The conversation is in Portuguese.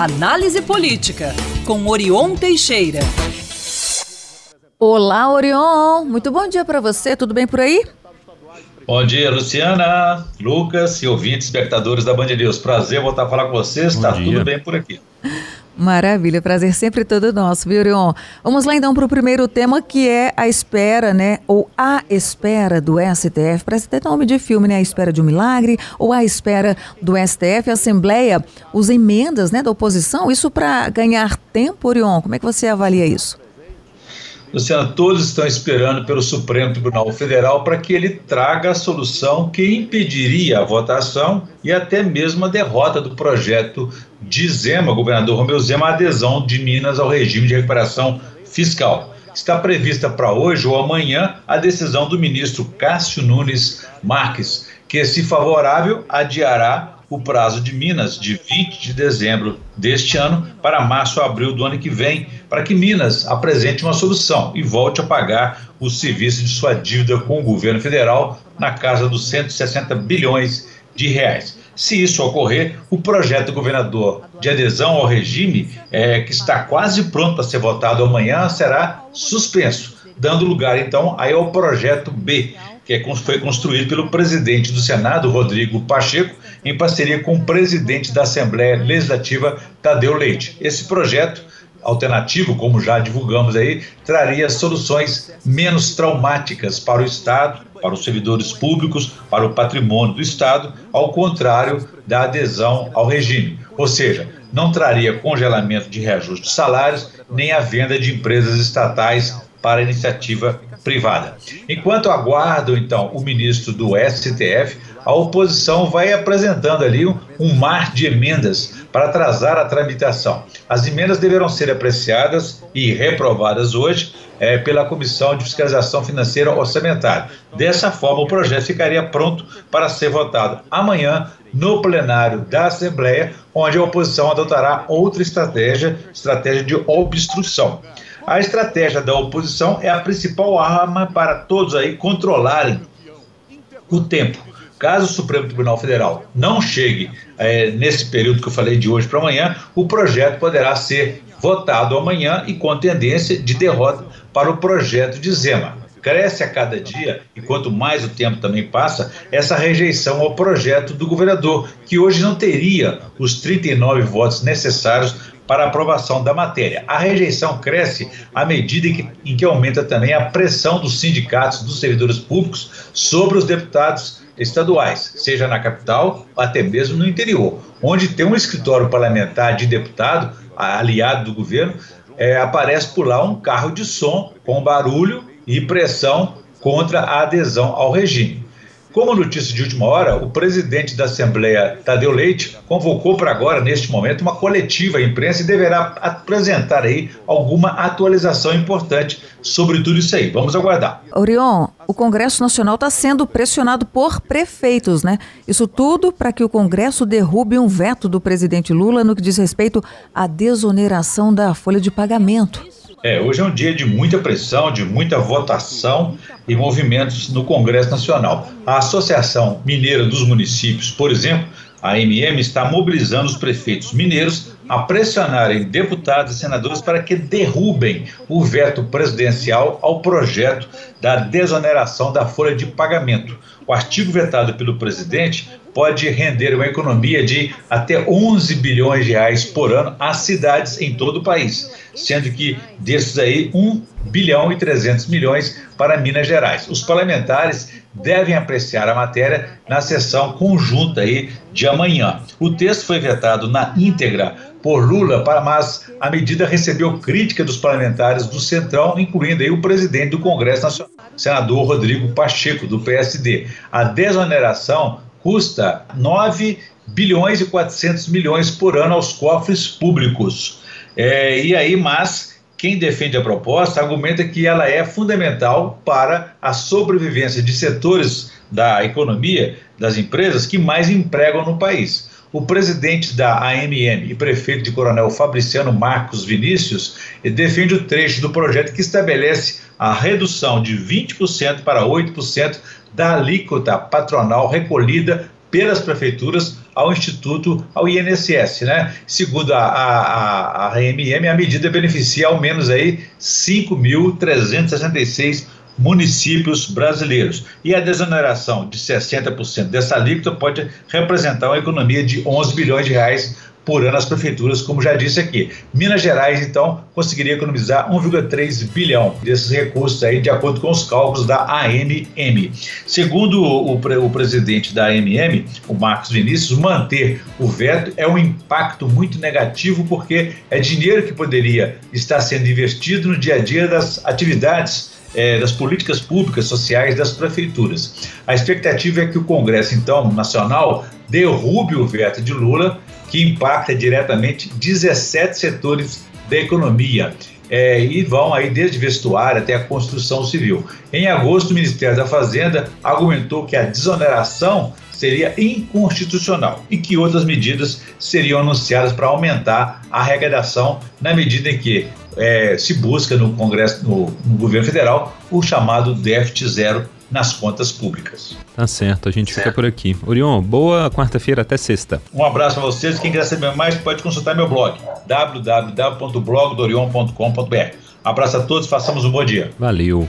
Análise Política, com Orion Teixeira. Olá, Orion. Muito bom dia para você. Tudo bem por aí? Bom dia, Luciana, Lucas e ouvintes, espectadores da Band News. Prazer voltar a falar com vocês. Está tudo bem por aqui. Maravilha, prazer sempre todo nosso, viu, Orion? Vamos lá então para o primeiro tema que é a espera, né? Ou a espera do STF. Parece até nome de filme, né? A espera de um milagre ou a espera do STF. A Assembleia usa emendas né, da oposição. Isso para ganhar tempo, Orion? Como é que você avalia isso? Luciana, todos estão esperando pelo Supremo Tribunal Federal para que ele traga a solução que impediria a votação e até mesmo a derrota do projeto de Zema, governador Romeu Zema, a adesão de Minas ao regime de recuperação fiscal. Está prevista para hoje ou amanhã a decisão do ministro Cássio Nunes Marques, que, se favorável, adiará o prazo de Minas de 20 de dezembro deste ano para março ou abril do ano que vem, para que Minas apresente uma solução e volte a pagar o serviço de sua dívida com o governo federal na casa dos 160 bilhões de reais. Se isso ocorrer, o projeto do governador de adesão ao regime, é, que está quase pronto para ser votado amanhã, será suspenso, dando lugar então aí ao projeto B, que é, foi construído pelo presidente do Senado, Rodrigo Pacheco, em parceria com o presidente da Assembleia Legislativa, Tadeu Leite. Esse projeto alternativo, como já divulgamos aí, traria soluções menos traumáticas para o Estado, para os servidores públicos, para o patrimônio do Estado, ao contrário da adesão ao regime. Ou seja, não traria congelamento de reajuste de salários, nem a venda de empresas estatais para iniciativa privada. Enquanto aguardam, então, o ministro do STF, a oposição vai apresentando ali um, mar de emendas para atrasar a tramitação. As emendas deverão ser apreciadas e reprovadas hoje é, pela Comissão de Fiscalização Financeira Orçamentária. Dessa forma, o projeto ficaria pronto para ser votado amanhã no plenário da Assembleia, onde a oposição adotará outra estratégia, estratégia de obstrução. A estratégia da oposição é a principal arma para todos aí controlarem o tempo. Caso o Supremo Tribunal Federal não chegue é, nesse período que eu falei de hoje para amanhã, o projeto poderá ser votado amanhã e com tendência de derrota para o projeto de Zema. Cresce a cada dia, e quanto mais o tempo também passa, essa rejeição ao projeto do governador, que hoje não teria os 39 votos necessários para aprovação da matéria. A rejeição cresce à medida em que, em que aumenta também a pressão dos sindicatos dos servidores públicos sobre os deputados estaduais, seja na capital ou até mesmo no interior, onde tem um escritório parlamentar de deputado, aliado do governo, é, aparece por lá um carro de som com barulho e pressão contra a adesão ao regime. Como notícia de última hora, o presidente da Assembleia, Tadeu Leite, convocou para agora, neste momento, uma coletiva à imprensa e deverá apresentar aí alguma atualização importante sobre tudo isso aí. Vamos aguardar. Orion, o Congresso Nacional está sendo pressionado por prefeitos, né? Isso tudo para que o Congresso derrube um veto do presidente Lula no que diz respeito à desoneração da folha de pagamento. É, hoje é um dia de muita pressão, de muita votação e movimentos no Congresso Nacional. A Associação Mineira dos Municípios, por exemplo, a AMM, está mobilizando os prefeitos mineiros a pressionarem deputados e senadores para que derrubem o veto presidencial ao projeto da desoneração da folha de pagamento. O artigo vetado pelo presidente pode render uma economia de até 11 bilhões de reais por ano às cidades em todo o país, sendo que desses aí 1 bilhão e 300 milhões para Minas Gerais. Os parlamentares devem apreciar a matéria na sessão conjunta aí de amanhã. O texto foi vetado na íntegra por Lula, mas a medida recebeu crítica dos parlamentares do Centrão, incluindo aí o presidente do Congresso Nacional, senador Rodrigo Pacheco, do PSD. A desoneração custa 9 bilhões e 400 milhões por ano aos cofres públicos. É, e aí, mas quem defende a proposta argumenta que ela é fundamental para a sobrevivência de setores da economia, das empresas que mais empregam no país. O presidente da AMM e prefeito de Coronel Fabriciano Marcos Vinícius defende o trecho do projeto que estabelece a redução de 20% para 8% da alíquota patronal recolhida pelas prefeituras ao Instituto, ao INSS, né? Segundo a, a, a, RMM, a medida beneficia ao menos aí 5.366 municípios brasileiros. E a desoneração de 60% dessa alíquota pode representar uma economia de 11 bilhões de reais por ano às prefeituras, como já disse aqui. Minas Gerais, então, conseguiria economizar 1,3 bilhão desses recursos aí, de acordo com os cálculos da AMM. Segundo o, o presidente da AMM, o Marcos Vinícius, manter o veto é um impacto muito negativo, porque é dinheiro que poderia estar sendo investido no dia a dia das atividades é, das políticas públicas sociais das prefeituras. A expectativa é que o Congresso, então, nacional, derrube o veto de Lula, que impacta diretamente 17 setores da economia. É, e vão aí desde vestuário até a construção civil. Em agosto, o Ministério da Fazenda argumentou que a desoneração seria inconstitucional e que outras medidas seriam anunciadas para aumentar a arrecadação na medida em que é, se busca no Congresso, no, no governo federal, o chamado déficit zero nas contas públicas. Tá certo, a gente certo. fica por aqui. Orion, boa quarta-feira até sexta. Um abraço para vocês. Quem quiser saber mais pode consultar meu blog www.blogdorion.com.br. Abraço a todos, façamos um bom dia. Valeu.